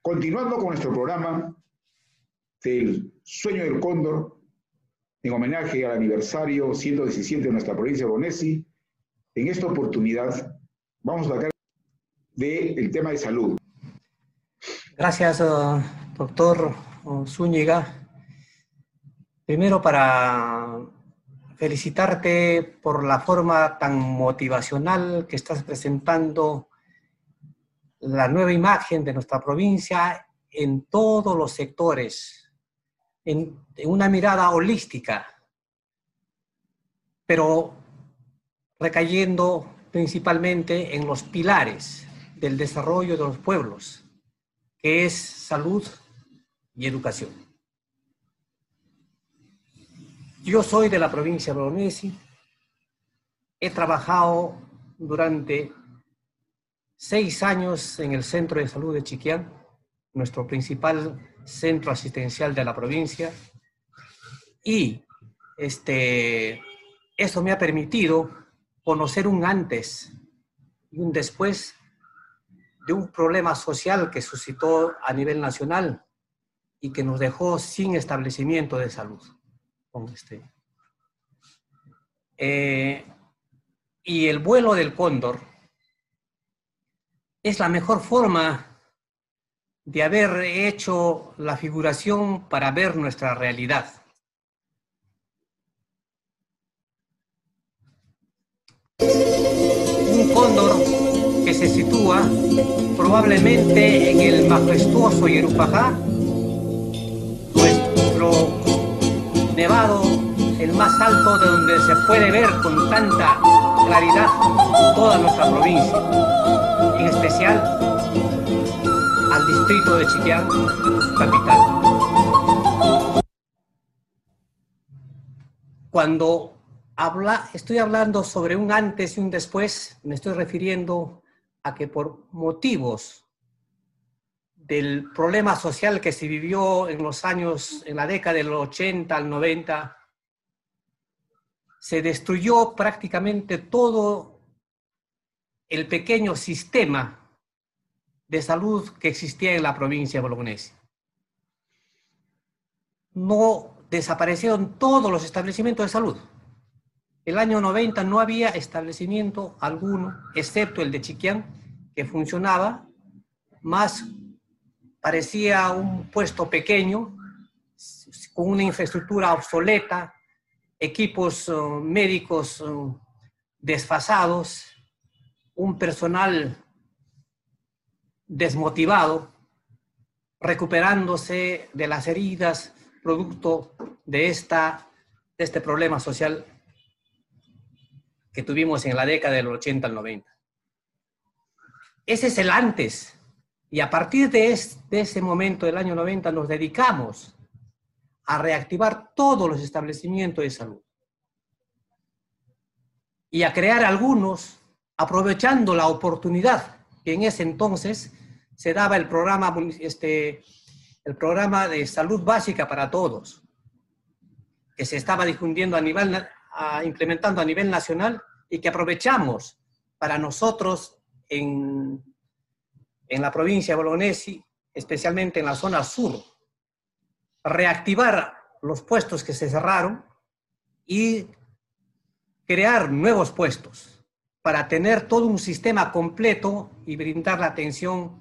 Continuando con nuestro programa del Sueño del Cóndor, en homenaje al aniversario 117 de nuestra provincia de Bonesi, en esta oportunidad vamos a hablar del tema de salud. Gracias, eh, doctor Zúñiga. Primero para felicitarte por la forma tan motivacional que estás presentando la nueva imagen de nuestra provincia en todos los sectores, en, una mirada holística, pero recayendo principalmente en los pilares del desarrollo de los pueblos, que es salud y educación. Yo soy de la provincia de Bolognesi, he trabajado durante seis años en el Centro de Salud de Chiquián, nuestro principal centro asistencial de la provincia, y este, eso me ha permitido conocer un antes y un después de un problema social que suscitó a nivel nacional y que nos dejó sin establecimiento de salud. este. Eh, y el vuelo del cóndor es la mejor forma de haber hecho la figuración para ver nuestra realidad. Un cóndor que se sitúa probablemente en el majestuoso Yerupajá, nuestro nevado, el más alto de donde se puede ver con tanta claridad toda nuestra provincia en especial al distrito de Chiquián, capital. Cuando habla, estoy hablando sobre un antes y un después, me estoy refiriendo a que por motivos del problema social que se vivió en los años, en la década del 80 al 90, se destruyó prácticamente todo el pequeño sistema de salud que existía en la provincia de Bolognesi. No desaparecieron todos los establecimientos de salud. El año 90 no había establecimiento alguno, excepto el de Chiquián, que funcionaba, más parecía un puesto pequeño, con una infraestructura obsoleta, equipos eh, médicos eh, desfasados, un personal desmotivado, recuperándose de las heridas producto de, esta, este problema social que tuvimos en la década del 80 al 90. Ese es el antes. Y a partir de, de ese momento del año 90 nos dedicamos a reactivar todos los establecimientos de salud. Y a crear algunos aprovechando la oportunidad que en ese entonces se daba el programa, este, el programa de salud básica para todos, que se estaba difundiendo a nivel, implementando a nivel nacional y que aprovechamos para nosotros en, en la provincia de Bolognesi, especialmente en la zona sur, reactivar los puestos que se cerraron y crear nuevos puestos para tener todo un sistema completo y brindar la atención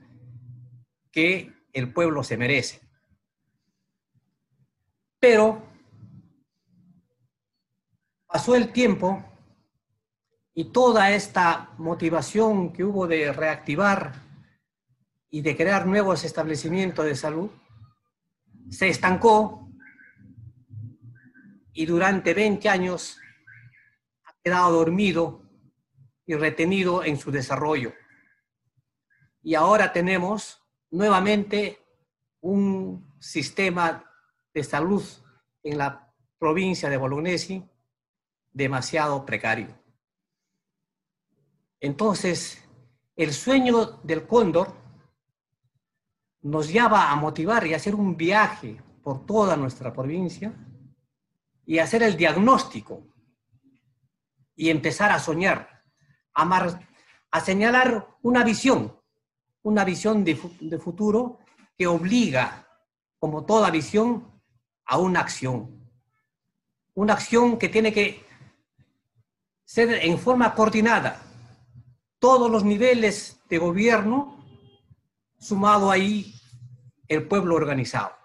que el pueblo se merece. Pero pasó el tiempo y toda esta motivación que hubo de reactivar y de crear nuevos establecimientos de salud se estancó y durante 20 años ha quedado dormido y retenido en su desarrollo. Y ahora tenemos nuevamente un sistema de salud en la provincia de Bolognesi demasiado precario. Entonces, el sueño del cóndor nos lleva a motivar y hacer un viaje por toda nuestra provincia y hacer el diagnóstico y empezar a soñar a, señalar una visión una visión de, de futuro que obliga, como toda visión, a una acción. Una acción que tiene que ser en forma coordinada. Todos los niveles de gobierno, sumado ahí el pueblo organizado.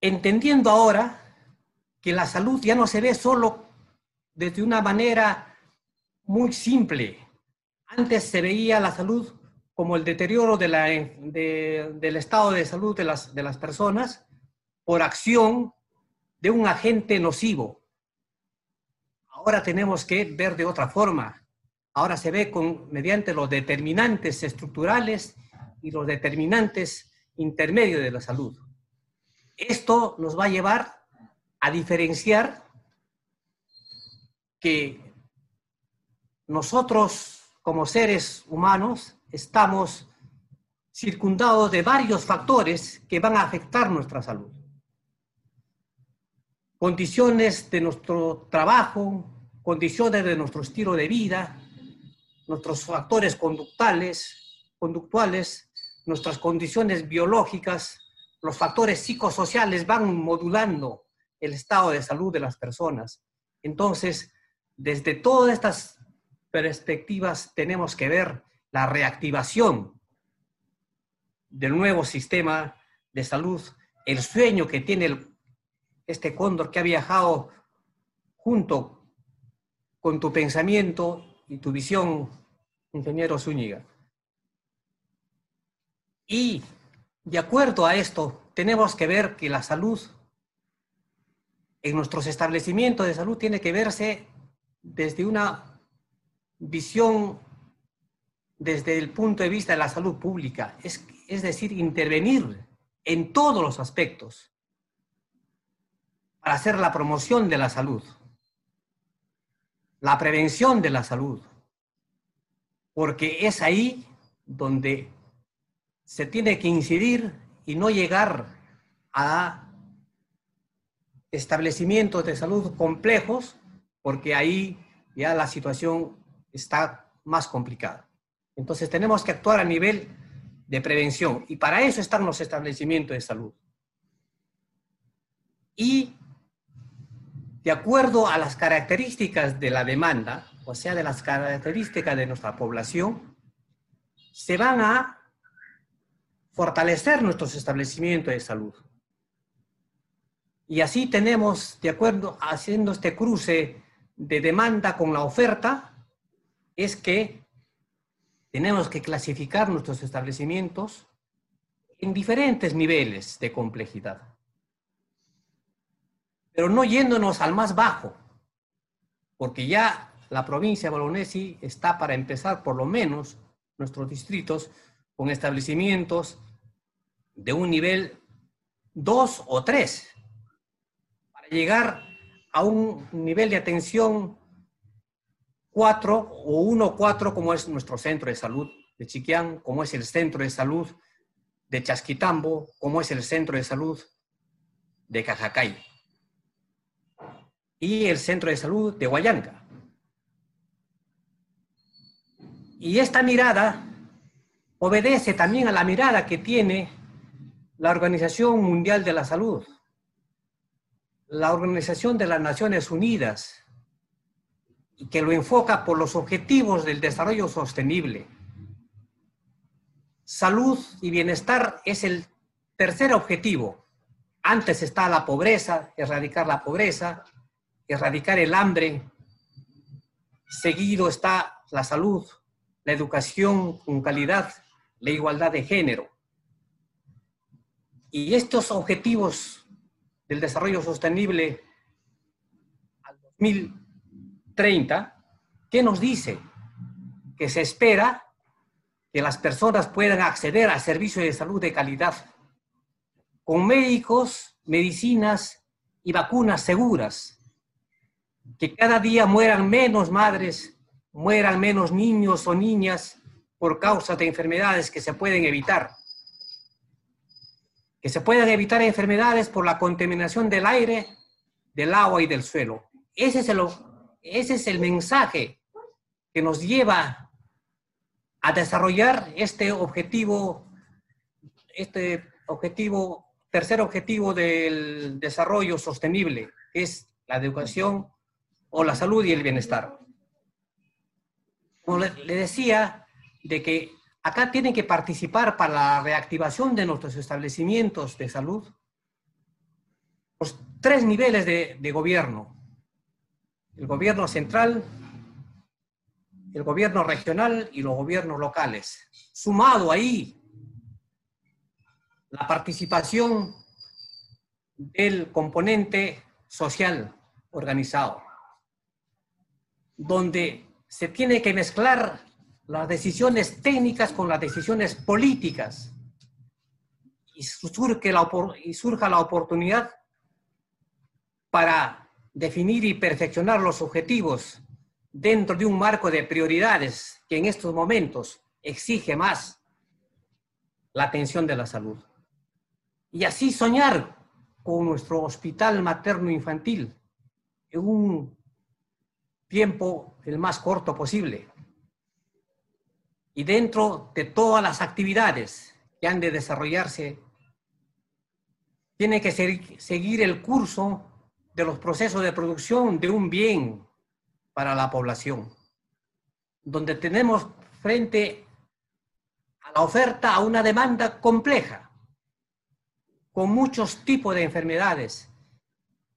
Entendiendo ahora que la salud ya no se ve solo desde una manera muy simple. Antes se veía la salud como el deterioro de la, del estado de salud de las, de las personas por acción de un agente nocivo. Ahora tenemos que ver de otra forma. Ahora se ve mediante los determinantes estructurales y los determinantes intermedios de la salud. Esto nos va a llevar a diferenciar que nosotros como seres humanos estamos circundados de varios factores que van a afectar nuestra salud. Condiciones de nuestro trabajo, condiciones de nuestro estilo de vida, nuestros factores conductuales, conductuales, nuestras condiciones biológicas, los factores psicosociales van modulando el estado de salud de las personas. Entonces, desde todas estas perspectivas tenemos que ver la reactivación del nuevo sistema de salud, el sueño que tiene este cóndor que ha viajado junto con tu pensamiento y tu visión, ingeniero Zúñiga. Y de acuerdo a esto, tenemos que ver que la salud en nuestros establecimientos de salud tiene que verse desde una visión, desde el punto de vista de la salud pública, es, es decir, intervenir en todos los aspectos para hacer la promoción de la salud, la prevención de la salud, porque es ahí donde se tiene que incidir y no llegar a establecimientos de salud complejos, porque ahí ya la situación está más complicada. Entonces tenemos que actuar a nivel de prevención y para eso están los establecimientos de salud. Y de acuerdo a las características de la demanda, o sea, de las características de nuestra población, se van a fortalecer nuestros establecimientos de salud. Y así tenemos, de acuerdo, haciendo este cruce de demanda con la oferta, es que tenemos que clasificar nuestros establecimientos en diferentes niveles de complejidad. Pero no yéndonos al más bajo, porque ya la provincia de Bolognesi está para empezar, por lo menos, nuestros distritos con establecimientos de un nivel 2 o 3 llegar a un nivel de atención 4 o 1 4 como es nuestro centro de salud de Chiquián, como es el centro de salud de Chasquitambo, como es el centro de salud de Cajacay y el centro de salud de Guayanca. Y esta mirada obedece también a la mirada que tiene la Organización Mundial de la Salud, la Organización de las Naciones Unidas, que lo enfoca por los objetivos del desarrollo sostenible. Salud y bienestar es el tercer objetivo. Antes está la pobreza, erradicar la pobreza, erradicar el hambre. Seguido está la salud, la educación con calidad, la igualdad de género. Y estos objetivos del desarrollo sostenible al 2030, ¿qué nos dice? Que se espera que las personas puedan acceder a servicios de salud de calidad, con médicos, medicinas y vacunas seguras, que cada día mueran menos madres, mueran menos niños o niñas por causa de enfermedades que se pueden evitar que se puedan evitar enfermedades por la contaminación del aire, del agua y del suelo. Ese es el, ese es el mensaje que nos lleva a desarrollar este objetivo, este objetivo, tercer objetivo del desarrollo sostenible, que es la educación o la salud y el bienestar. Como le decía, de que acá tienen que participar para la reactivación de nuestros establecimientos de salud los tres niveles de, de gobierno. El gobierno central, el gobierno regional y los gobiernos locales. Sumado ahí la participación del componente social organizado, donde se tiene que mezclar las decisiones técnicas con las decisiones políticas y, surja la oportunidad para definir y perfeccionar los objetivos dentro de un marco de prioridades que en estos momentos exige más la atención de la salud. Y así soñar con nuestro hospital materno-infantil en un tiempo el más corto posible. Y dentro de todas las actividades que han de desarrollarse, tiene que seguir el curso de los procesos de producción de un bien para la población, donde tenemos frente a la oferta a una demanda compleja, con muchos tipos de enfermedades,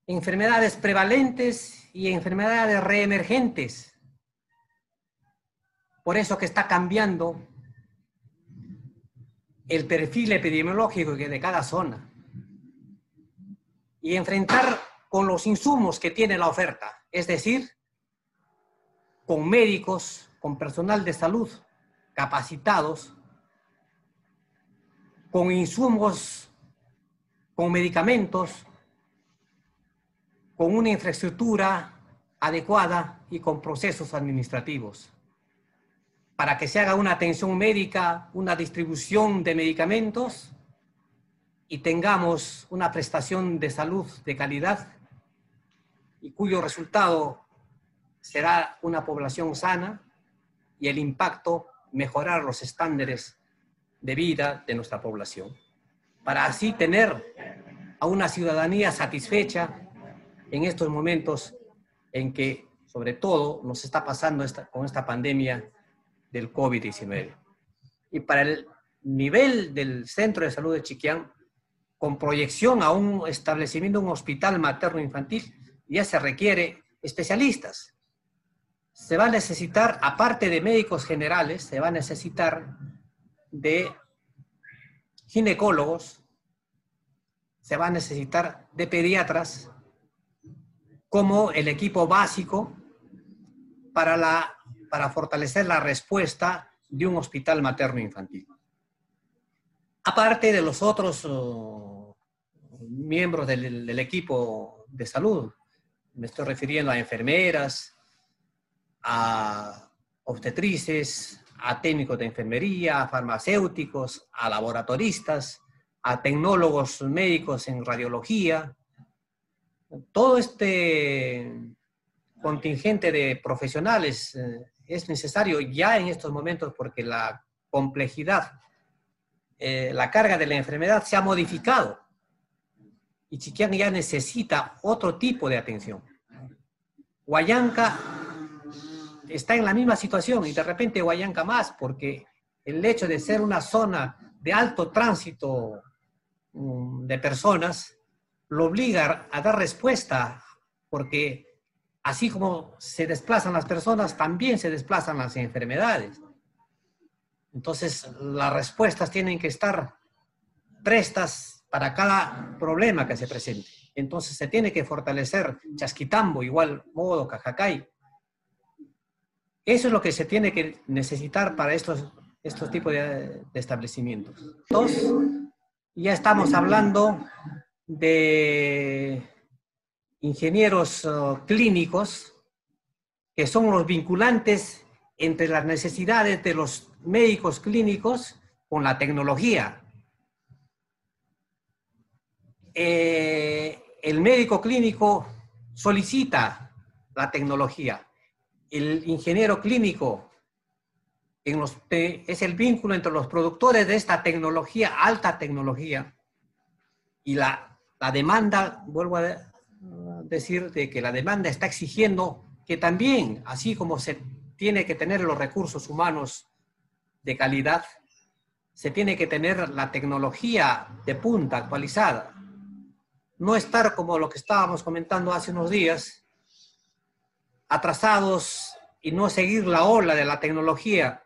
enfermedades prevalentes y enfermedades reemergentes. Por eso que está cambiando el perfil epidemiológico de cada zona. Y enfrentar con los insumos que tiene la oferta, es decir, con médicos, con personal de salud capacitados, con insumos, con medicamentos, con una infraestructura adecuada y con procesos administrativos. Para que se haga una atención médica, una distribución de medicamentos y tengamos una prestación de salud de calidad y cuyo resultado será una población sana y el impacto mejorar los estándares de vida de nuestra población, para así tener a una ciudadanía satisfecha en estos momentos en que, sobre todo, nos está pasando esta, con esta pandemia del COVID-19. Y para el nivel del Centro de Salud de Chiquián, con proyección a un establecimiento, un hospital materno-infantil, ya se requiere especialistas. Se va a necesitar, aparte de médicos generales, se va a necesitar de ginecólogos, se va a necesitar de pediatras como el equipo básico para, la, para fortalecer la respuesta de un hospital materno infantil. Aparte de los otros oh, miembros del equipo de salud, me estoy refiriendo a enfermeras, a obstetrices, a técnicos de enfermería, a farmacéuticos, a laboratoristas, a tecnólogos médicos en radiología. Todo este contingente de profesionales eh, es necesario ya en estos momentos porque la complejidad, eh, la carga de la enfermedad se ha modificado y Chiquián ya necesita otro tipo de atención. Huayanca está en la misma situación y de repente Huayanca más, porque el hecho de ser una zona de alto tránsito mm, de personas lo obliga a dar respuesta, porque así como se desplazan las personas, también se desplazan las enfermedades. Entonces, las respuestas tienen que estar prestas para cada problema que se presente. Entonces se tiene que fortalecer Chasquitambo, igual modo Cajacay. Eso es lo que se tiene que necesitar para estos, estos tipos de, establecimientos. Dos, ya estamos hablando de ingenieros uh, clínicos que son los vinculantes entre las necesidades de los médicos clínicos con la tecnología. Eh, el médico clínico solicita la tecnología el ingeniero clínico en los, es el vínculo entre los productores de esta tecnología, alta tecnología, y la, la demanda, vuelvo a decir, de que la demanda está exigiendo que también, así como se tiene que tener los recursos humanos de calidad, se tiene que tener la tecnología de punta actualizada. No estar como lo que estábamos comentando hace unos días, atrasados y no seguir la ola de la tecnología.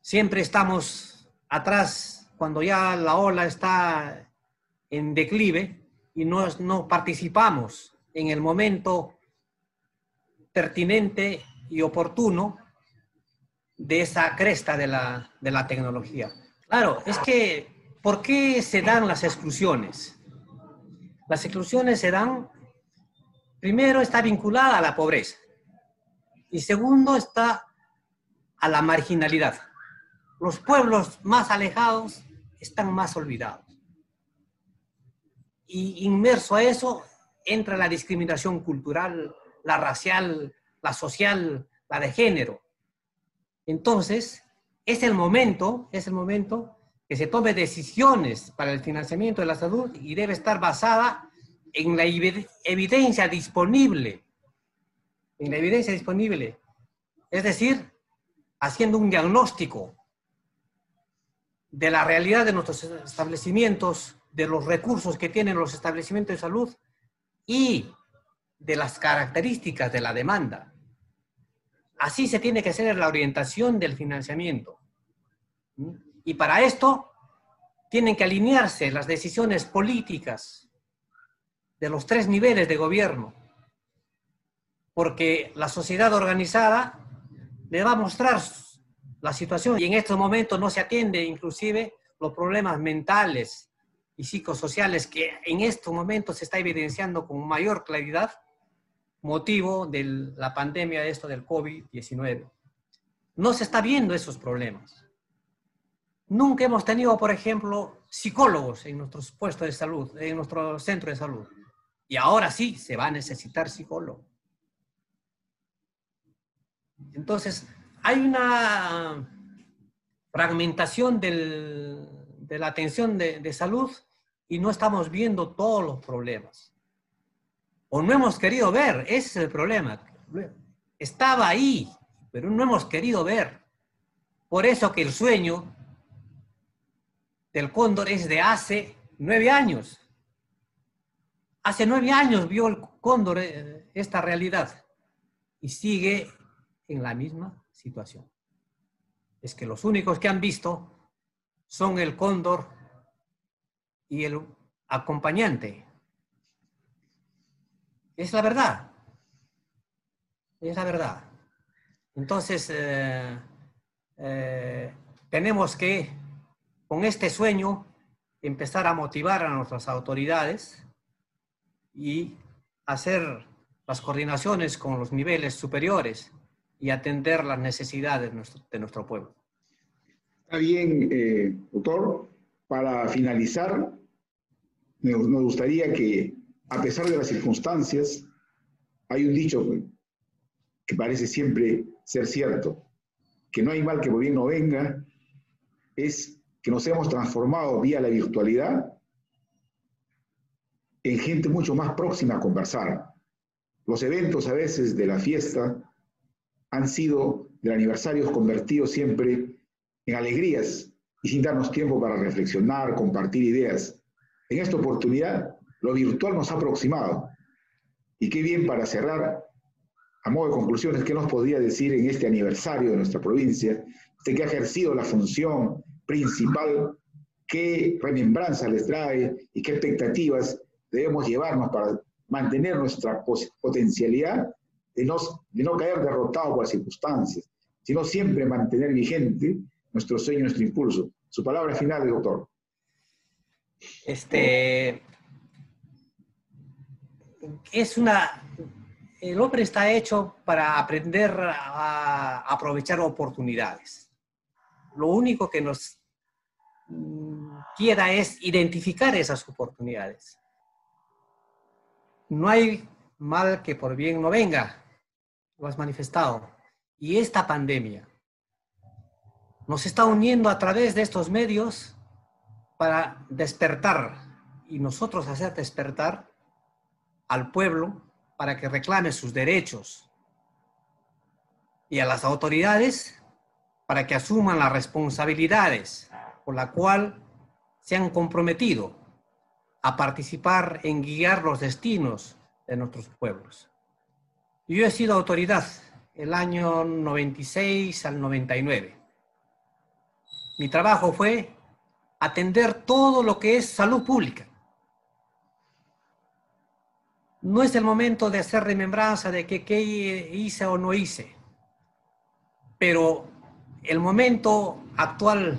Siempre estamos atrás cuando ya la ola está en declive y no, no participamos en el momento pertinente y oportuno de esa cresta de la, de la tecnología. Claro, es que, ¿por qué se dan las exclusiones? Las exclusiones se dan, primero está vinculada a la pobreza y segundo está a la marginalidad. Los pueblos más alejados están más olvidados. Y inmerso a eso entra la discriminación cultural, la racial, la social, la de género. Entonces, es el momento, es el momento que se tome decisiones para el financiamiento de la salud y debe estar basada en la evidencia disponible, en la evidencia disponible, es decir, haciendo un diagnóstico de la realidad de nuestros establecimientos, de los recursos que tienen los establecimientos de salud y de las características de la demanda. Así se tiene que hacer la orientación del financiamiento. Y para esto tienen que alinearse las decisiones políticas de los tres niveles de gobierno, porque la sociedad organizada le va a mostrar la situación y en estos momentos no se atiende inclusive los problemas mentales y psicosociales que en estos momentos se está evidenciando con mayor claridad motivo de la pandemia de esto del COVID-19. No se está viendo esos problemas. Nunca hemos tenido, por ejemplo, psicólogos en nuestros puestos de salud, en nuestro centro de salud. Y ahora sí se va a necesitar psicólogo. Entonces, hay una fragmentación de la atención de, de salud y no estamos viendo todos los problemas o no hemos querido ver, ese es el problema. Estaba ahí, pero no hemos querido ver. Por eso que el sueño del cóndor es de hace nueve años. Hace nueve años vio el cóndor eh, esta realidad y sigue en la misma situación. Es que los únicos que han visto son el cóndor y el acompañante, es la verdad. Es la verdad. Entonces, eh, eh, tenemos que, con este sueño, empezar a motivar a nuestras autoridades y hacer las coordinaciones con los niveles superiores y atender las necesidades de nuestro, pueblo. Está bien, eh, doctor. Para finalizar, nos gustaría que a pesar de las circunstancias, hay un dicho que parece siempre ser cierto, que no hay mal que por bien no venga, es que nos hemos transformado vía la virtualidad en gente mucho más próxima a conversar. Los eventos a veces de la fiesta han sido de aniversarios convertidos siempre en alegrías y sin darnos tiempo para reflexionar, compartir ideas. En esta oportunidad lo virtual nos ha aproximado. Y qué bien para cerrar, a modo de conclusiones, ¿qué nos podría decir en este aniversario de nuestra provincia? Usted que ha ejercido la función principal, ¿qué remembranza les trae y qué expectativas debemos llevarnos para mantener nuestra potencialidad de no, de no caer derrotados por las circunstancias, sino siempre mantener vigente nuestro sueño, nuestro impulso? Su palabra final, doctor. Este, es una, el hombre está hecho para aprender a aprovechar oportunidades. Lo único que nos mm, queda es identificar esas oportunidades. No hay mal que por bien no venga. lo has manifestado. Y esta pandemia nos está uniendo a través de estos medios para despertar y nosotros hacer despertar al pueblo para que reclame sus derechos y a las autoridades para que asuman las responsabilidades por la cual se han comprometido a participar en guiar los destinos de nuestros pueblos. Yo he sido autoridad el año 96 al 99. Mi trabajo fue atender todo lo que es salud pública. No es el momento de hacer remembranza de que qué hice o no hice, pero el momento actual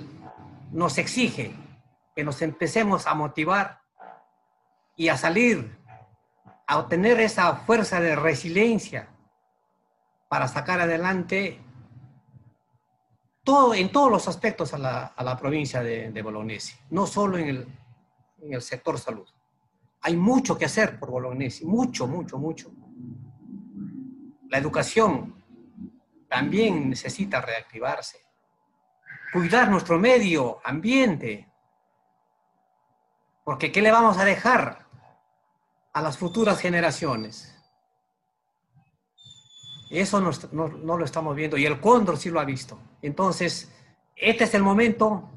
nos exige que nos empecemos a motivar y a salir, a obtener esa fuerza de resiliencia para sacar adelante todo, en todos los aspectos a la, provincia de, de, Bolognesi, no solo en el, en el sector salud. Hay mucho que hacer por Bolognesi, mucho, mucho, mucho. La educación también necesita reactivarse. Cuidar nuestro medio ambiente. Porque ¿qué le vamos a dejar a las futuras generaciones? Eso no, no, lo estamos viendo y el cóndor sí lo ha visto. Entonces, este es el momento,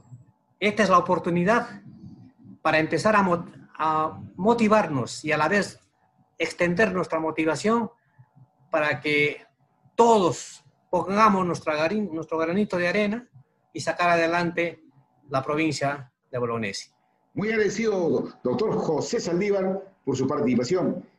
esta es la oportunidad para empezar a, a motivarnos y a la vez extender nuestra motivación para que todos pongamos nuestro granito de arena y sacar adelante la provincia de Bolognesi. Muy agradecido, doctor José Saldívar, por su participación.